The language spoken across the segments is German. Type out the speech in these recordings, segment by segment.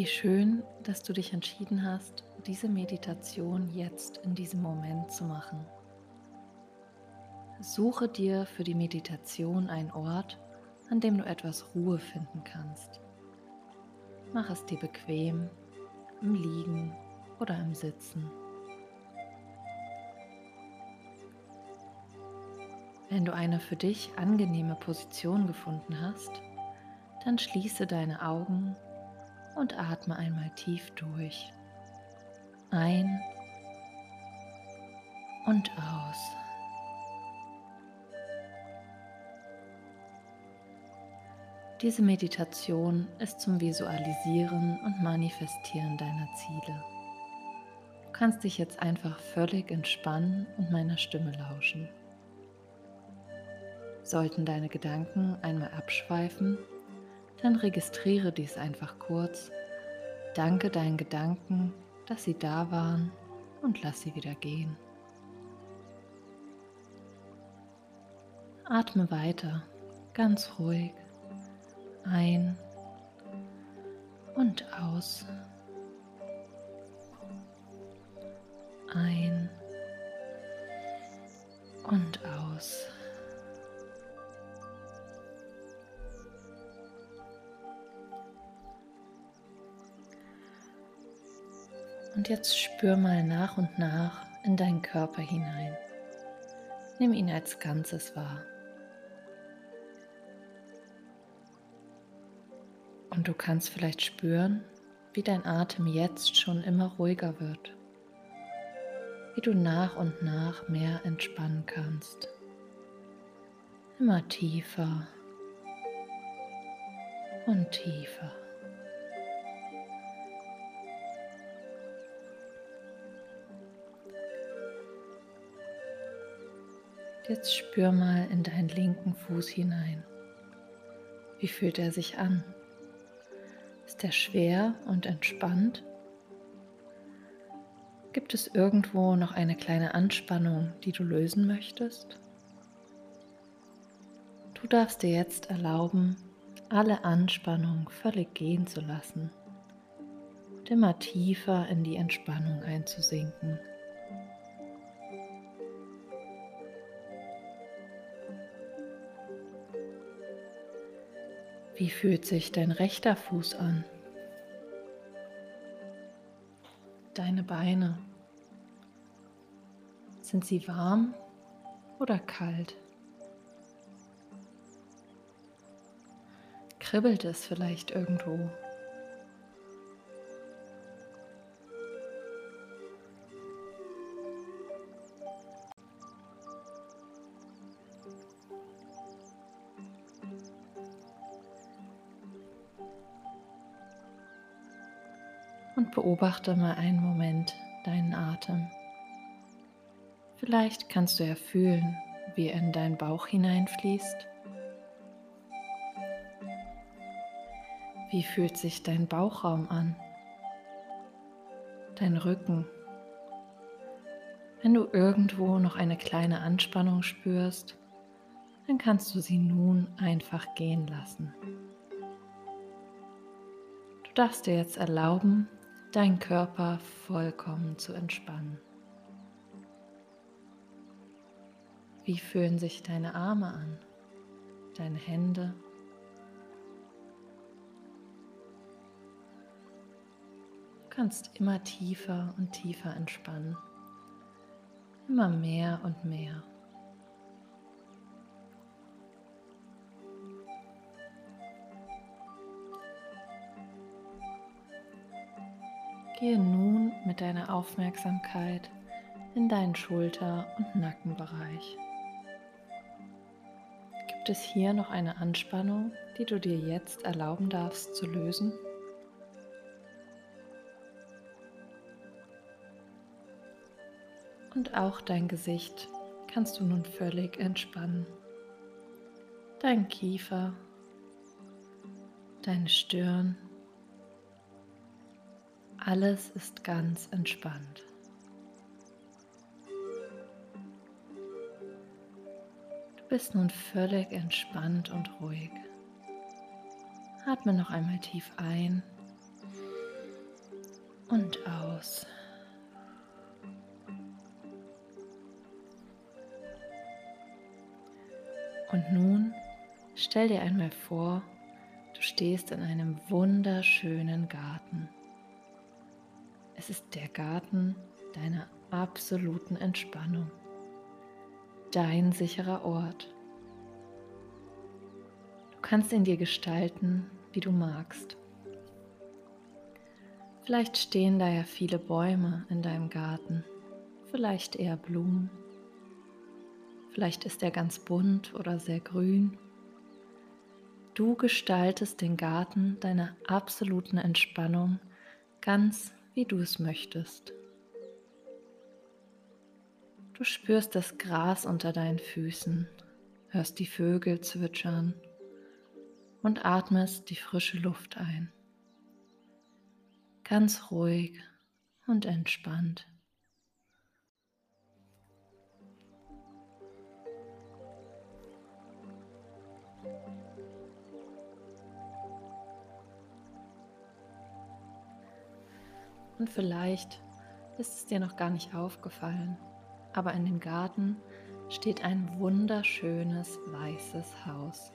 Wie schön, dass du dich entschieden hast, diese Meditation jetzt in diesem Moment zu machen. Suche dir für die Meditation einen Ort, an dem du etwas Ruhe finden kannst. Mach es dir bequem, im Liegen oder im Sitzen. Wenn du eine für dich angenehme Position gefunden hast, dann schließe deine Augen und atme einmal tief durch. Ein und aus. Diese Meditation ist zum Visualisieren und Manifestieren deiner Ziele. Du kannst dich jetzt einfach völlig entspannen und meiner Stimme lauschen. Sollten deine Gedanken einmal abschweifen, dann registriere dies einfach kurz, danke deinen Gedanken, dass sie da waren und lass sie wieder gehen. Atme weiter, ganz ruhig, ein und aus. Ein und aus. Und jetzt spür mal nach und nach in deinen Körper hinein. Nimm ihn als Ganzes wahr. Und du kannst vielleicht spüren, wie dein Atem jetzt schon immer ruhiger wird, wie du nach und nach mehr entspannen kannst, immer tiefer und tiefer. Jetzt spür mal in deinen linken Fuß hinein. Wie fühlt er sich an? Ist er schwer und entspannt? Gibt es irgendwo noch eine kleine Anspannung, die du lösen möchtest? Du darfst dir jetzt erlauben, alle Anspannung völlig gehen zu lassen und immer tiefer in die Entspannung einzusinken. Wie fühlt sich dein rechter Fuß an? Deine Beine. Sind sie warm oder kalt? Kribbelt es vielleicht irgendwo? Und beobachte mal einen Moment deinen Atem. Vielleicht kannst du ja fühlen, wie er in deinen Bauch hineinfließt. Wie fühlt sich dein Bauchraum an? Dein Rücken? Wenn du irgendwo noch eine kleine Anspannung spürst, dann kannst du sie nun einfach gehen lassen. Du darfst dir jetzt erlauben, deinen Körper vollkommen zu entspannen. Wie fühlen sich deine Arme an, deine Hände? Du kannst immer tiefer und tiefer entspannen, immer mehr und mehr. Gehe nun mit deiner Aufmerksamkeit in deinen Schulter- und Nackenbereich. Gibt es hier noch eine Anspannung, die du dir jetzt erlauben darfst zu lösen? Und auch dein Gesicht kannst du nun völlig entspannen. Dein Kiefer, deine Stirn alles ist ganz entspannt. Du bist nun völlig entspannt und ruhig. Atme noch einmal tief ein und aus. Und nun stell dir einmal vor, du stehst in einem wunderschönen Garten. Es ist der Garten deiner absoluten Entspannung, dein sicherer Ort. Du kannst ihn dir gestalten, wie du magst. Vielleicht stehen da ja viele Bäume in deinem Garten, vielleicht eher Blumen Vielleicht ist er ganz bunt oder sehr grün. Du gestaltest den Garten deiner absoluten Entspannung ganz wie du es möchtest. Du spürst das Gras unter deinen Füßen, hörst die Vögel zwitschern und atmest die frische Luft ein. Ganz ruhig und entspannt. Und vielleicht ist es dir noch gar nicht aufgefallen, aber in dem Garten steht ein wunderschönes weißes Haus.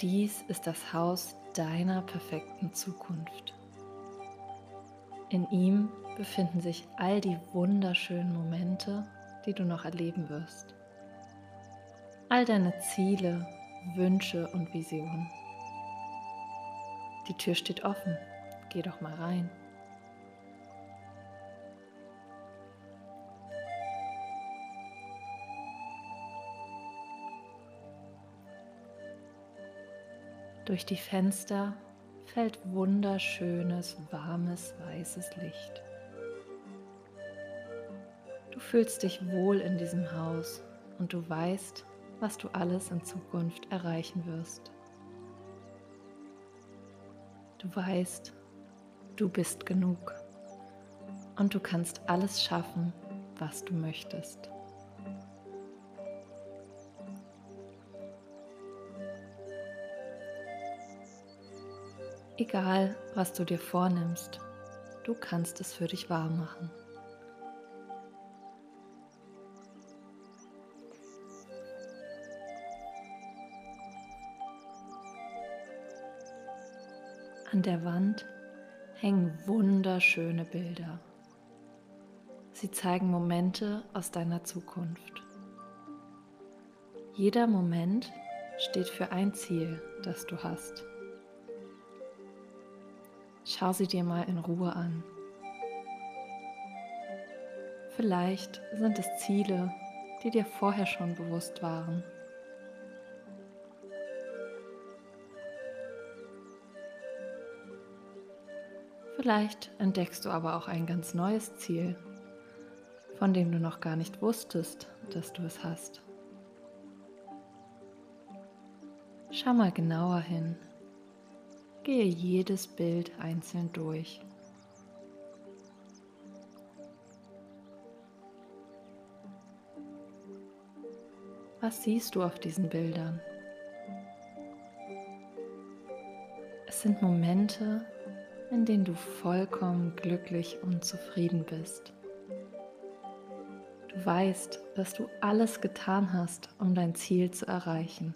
Dies ist das Haus deiner perfekten Zukunft. In ihm befinden sich all die wunderschönen Momente, die du noch erleben wirst. All deine Ziele, Wünsche und Visionen. Die Tür steht offen Geh doch mal rein. Durch die Fenster fällt wunderschönes, warmes, weißes Licht. Du fühlst dich wohl in diesem Haus und du weißt, was du alles in Zukunft erreichen wirst. Du weißt, Du bist genug und du kannst alles schaffen, was du möchtest. Egal, was du dir vornimmst, du kannst es für dich wahr machen. An der Wand hängen wunderschöne Bilder. Sie zeigen Momente aus deiner Zukunft. Jeder Moment steht für ein Ziel, das du hast. Schau sie dir mal in Ruhe an. Vielleicht sind es Ziele, die dir vorher schon bewusst waren. Vielleicht entdeckst du aber auch ein ganz neues Ziel, von dem du noch gar nicht wusstest, dass du es hast. Schau mal genauer hin. Gehe jedes Bild einzeln durch. Was siehst du auf diesen Bildern? Es sind Momente, in denen du vollkommen glücklich und zufrieden bist. Du weißt, dass du alles getan hast, um dein Ziel zu erreichen.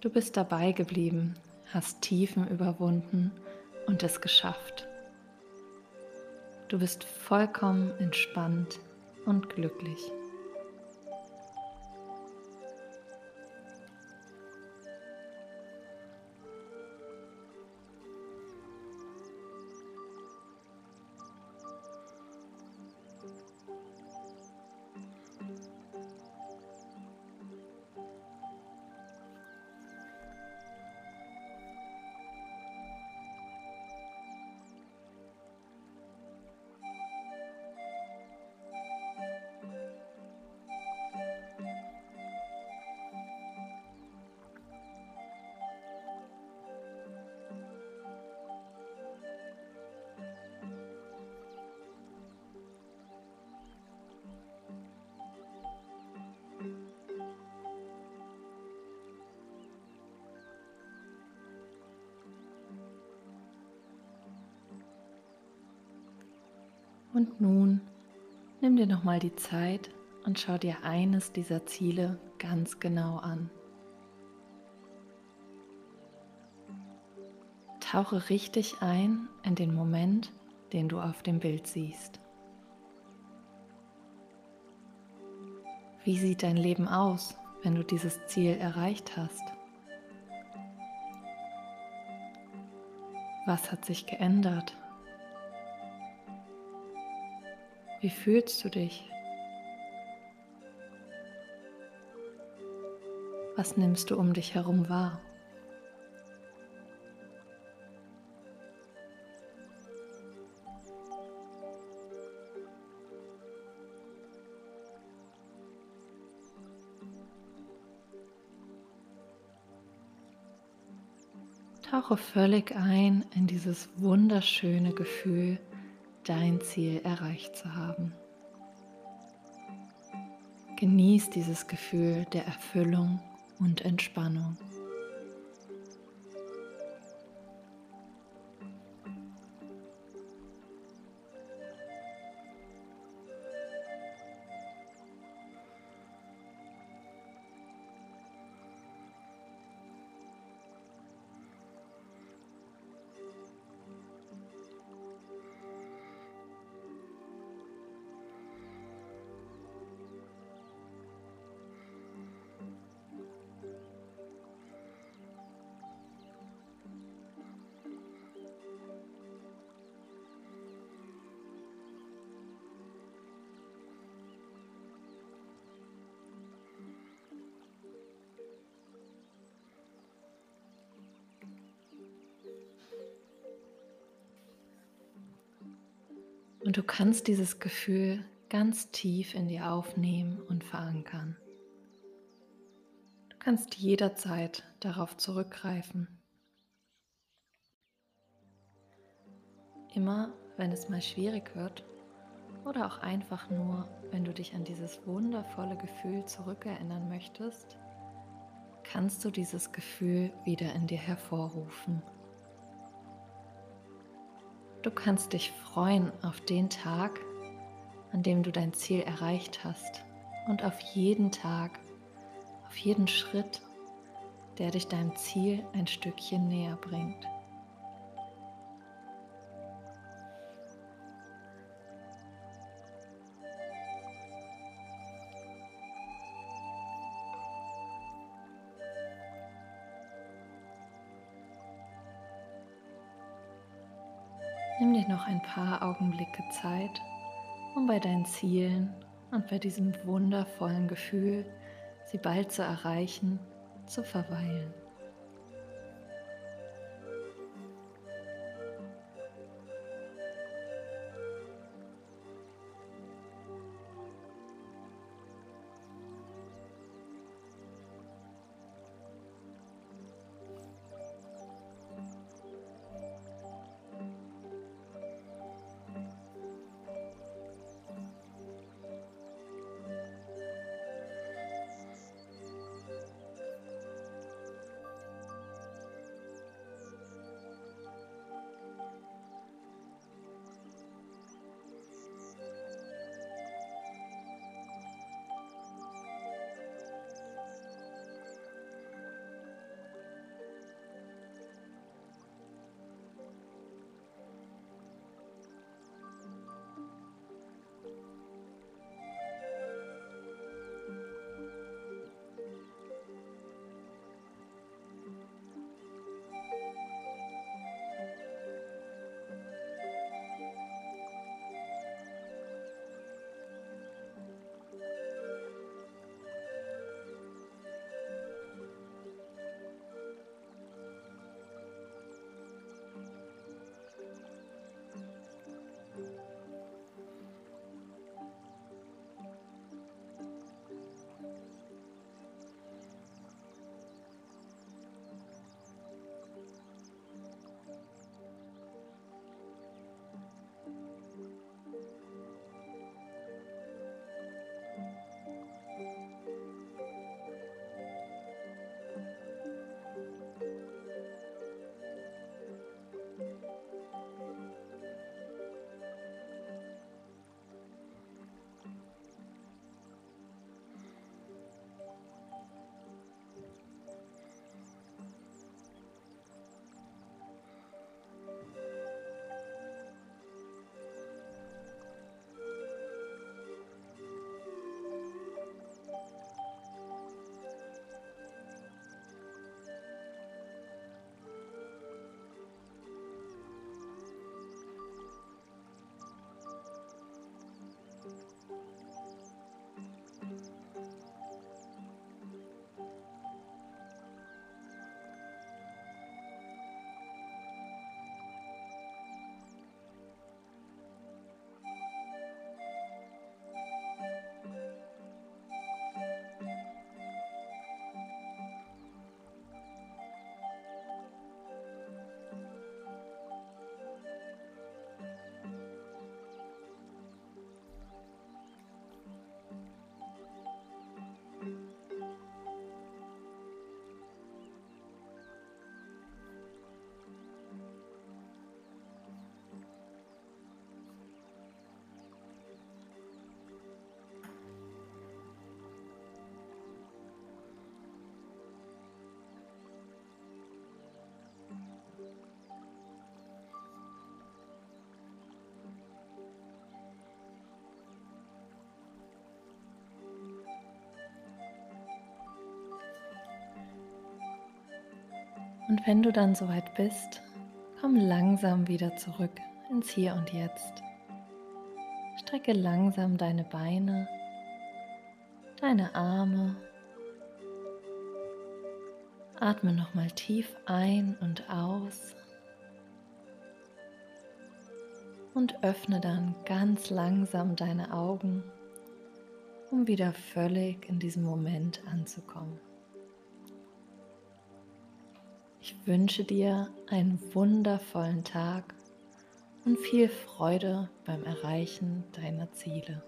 Du bist dabei geblieben, hast Tiefen überwunden und es geschafft. Du bist vollkommen entspannt und glücklich. Und nun nimm dir nochmal die Zeit und schau dir eines dieser Ziele ganz genau an. Tauche richtig ein in den Moment, den du auf dem Bild siehst. Wie sieht dein Leben aus, wenn du dieses Ziel erreicht hast? Was hat sich geändert? Wie fühlst du dich? Was nimmst du um dich herum wahr? Tauche völlig ein in dieses wunderschöne Gefühl, dein Ziel erreicht zu haben. Genieß dieses Gefühl der Erfüllung und Entspannung. Und du kannst dieses Gefühl ganz tief in dir aufnehmen und verankern. Du kannst jederzeit darauf zurückgreifen. Immer wenn es mal schwierig wird oder auch einfach nur, wenn du dich an dieses wundervolle Gefühl zurückerinnern möchtest, kannst du dieses Gefühl wieder in dir hervorrufen Du kannst dich freuen auf den Tag, an dem du dein Ziel erreicht hast und auf jeden Tag, auf jeden Schritt, der dich deinem Ziel ein Stückchen näher bringt. Noch ein paar Augenblicke Zeit, um bei deinen Zielen und bei diesem wundervollen Gefühl, sie bald zu erreichen, zu verweilen. Und wenn du dann soweit bist, komm langsam wieder zurück ins Hier und Jetzt. Strecke langsam deine Beine, deine Arme. Atme nochmal tief ein und aus. Und öffne dann ganz langsam deine Augen, um wieder völlig in diesem Moment anzukommen. Ich wünsche dir einen wundervollen Tag und viel Freude beim Erreichen deiner Ziele.